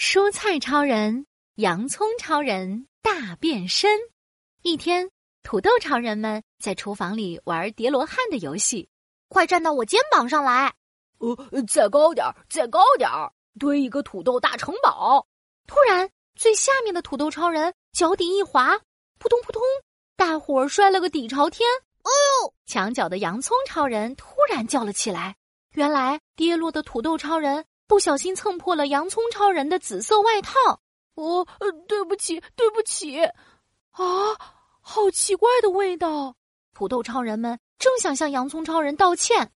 蔬菜超人、洋葱超人大变身。一天，土豆超人们在厨房里玩叠罗汉的游戏。快站到我肩膀上来！呃，再高点儿，再高点儿，堆一个土豆大城堡。突然，最下面的土豆超人脚底一滑，扑通扑通，大伙儿摔了个底朝天。哎呦！墙角的洋葱超人突然叫了起来。原来，跌落的土豆超人不小心蹭破了洋葱超人的紫色外套。哦，对不起，对不起。啊，好奇怪的味道！土豆超人们正想向洋葱超人道歉，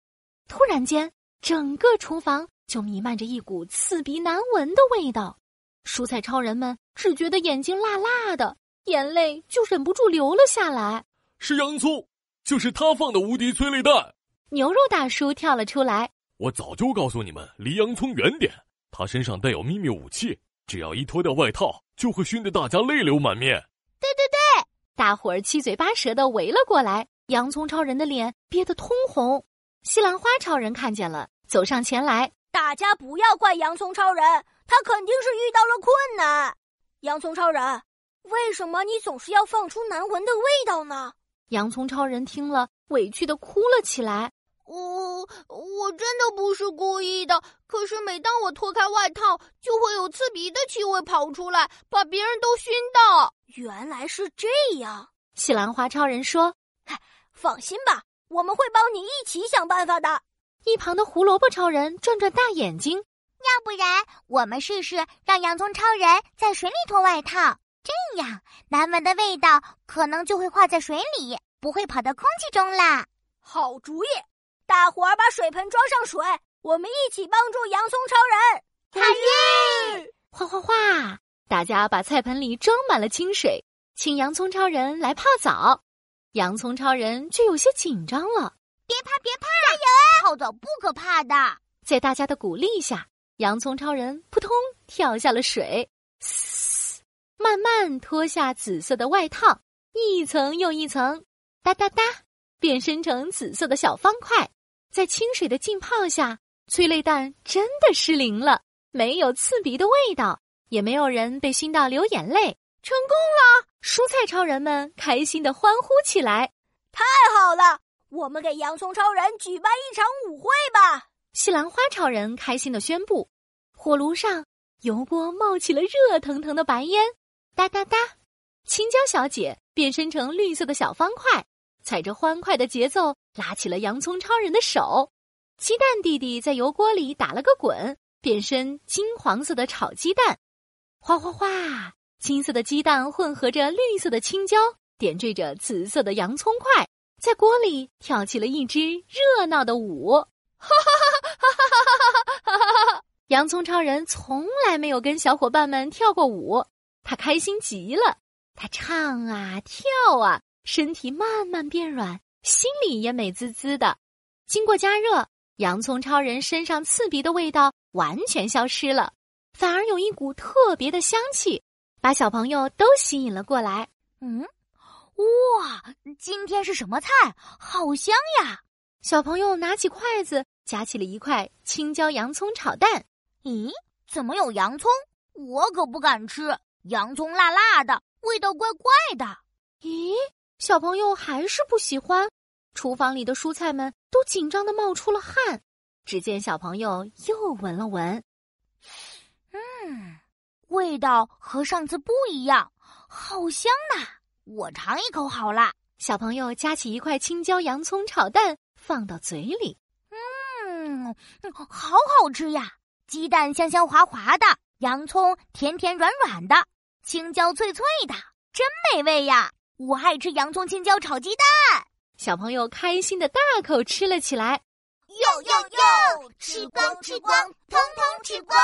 突然间，整个厨房就弥漫着一股刺鼻难闻的味道。蔬菜超人们只觉得眼睛辣辣的，眼泪就忍不住流了下来。是洋葱，就是他放的无敌催泪弹。牛肉大叔跳了出来。我早就告诉你们，离洋葱远点。他身上带有秘密武器，只要一脱掉外套，就会熏得大家泪流满面。对对对，大伙儿七嘴八舌的围了过来。洋葱超人的脸憋得通红。西兰花超人看见了，走上前来。大家不要怪洋葱超人。他肯定是遇到了困难。洋葱超人，为什么你总是要放出难闻的味道呢？洋葱超人听了，委屈的哭了起来。我我真的不是故意的，可是每当我脱开外套，就会有刺鼻的气味跑出来，把别人都熏到。原来是这样。西兰花超人说：“放心吧，我们会帮你一起想办法的。”一旁的胡萝卜超人转转大眼睛。要不然，我们试试让洋葱超人在水里脱外套，这样难闻的味道可能就会化在水里，不会跑到空气中啦。好主意！大伙儿把水盆装上水，我们一起帮助洋葱超人。好耶！哗哗哗！大家把菜盆里装满了清水，请洋葱超人来泡澡。洋葱超人却有些紧张了。别怕，别怕，加油！泡澡不可怕的。在大家的鼓励下。洋葱超人扑通跳下了水，嘶，慢慢脱下紫色的外套，一层又一层，哒哒哒，变身成紫色的小方块。在清水的浸泡下，催泪弹真的失灵了，没有刺鼻的味道，也没有人被熏到流眼泪，成功了！蔬菜超人们开心的欢呼起来，太好了！我们给洋葱超人举办一场舞会吧。西兰花超人开心的宣布：“火炉上油锅冒起了热腾腾的白烟，哒哒哒！青椒小姐变身成绿色的小方块，踩着欢快的节奏拉起了洋葱超人的手。鸡蛋弟弟在油锅里打了个滚，变身金黄色的炒鸡蛋。哗哗哗！金色的鸡蛋混合着绿色的青椒，点缀着紫色的洋葱块，在锅里跳起了一支热闹的舞。哈哈！洋葱超人从来没有跟小伙伴们跳过舞，他开心极了。他唱啊跳啊，身体慢慢变软，心里也美滋滋的。经过加热，洋葱超人身上刺鼻的味道完全消失了，反而有一股特别的香气，把小朋友都吸引了过来。嗯，哇，今天是什么菜？好香呀！小朋友拿起筷子，夹起了一块青椒洋葱炒蛋。咦，怎么有洋葱？我可不敢吃，洋葱辣辣的，味道怪怪的。咦，小朋友还是不喜欢。厨房里的蔬菜们都紧张的冒出了汗。只见小朋友又闻了闻，嗯，味道和上次不一样，好香呐！我尝一口好了。小朋友夹起一块青椒洋葱炒蛋放到嘴里，嗯，好好吃呀。鸡蛋香香滑滑的，洋葱甜甜软软的，青椒脆脆的，真美味呀！我爱吃洋葱青椒炒鸡蛋。小朋友开心的大口吃了起来，哟哟哟，吃光吃光，通通吃光。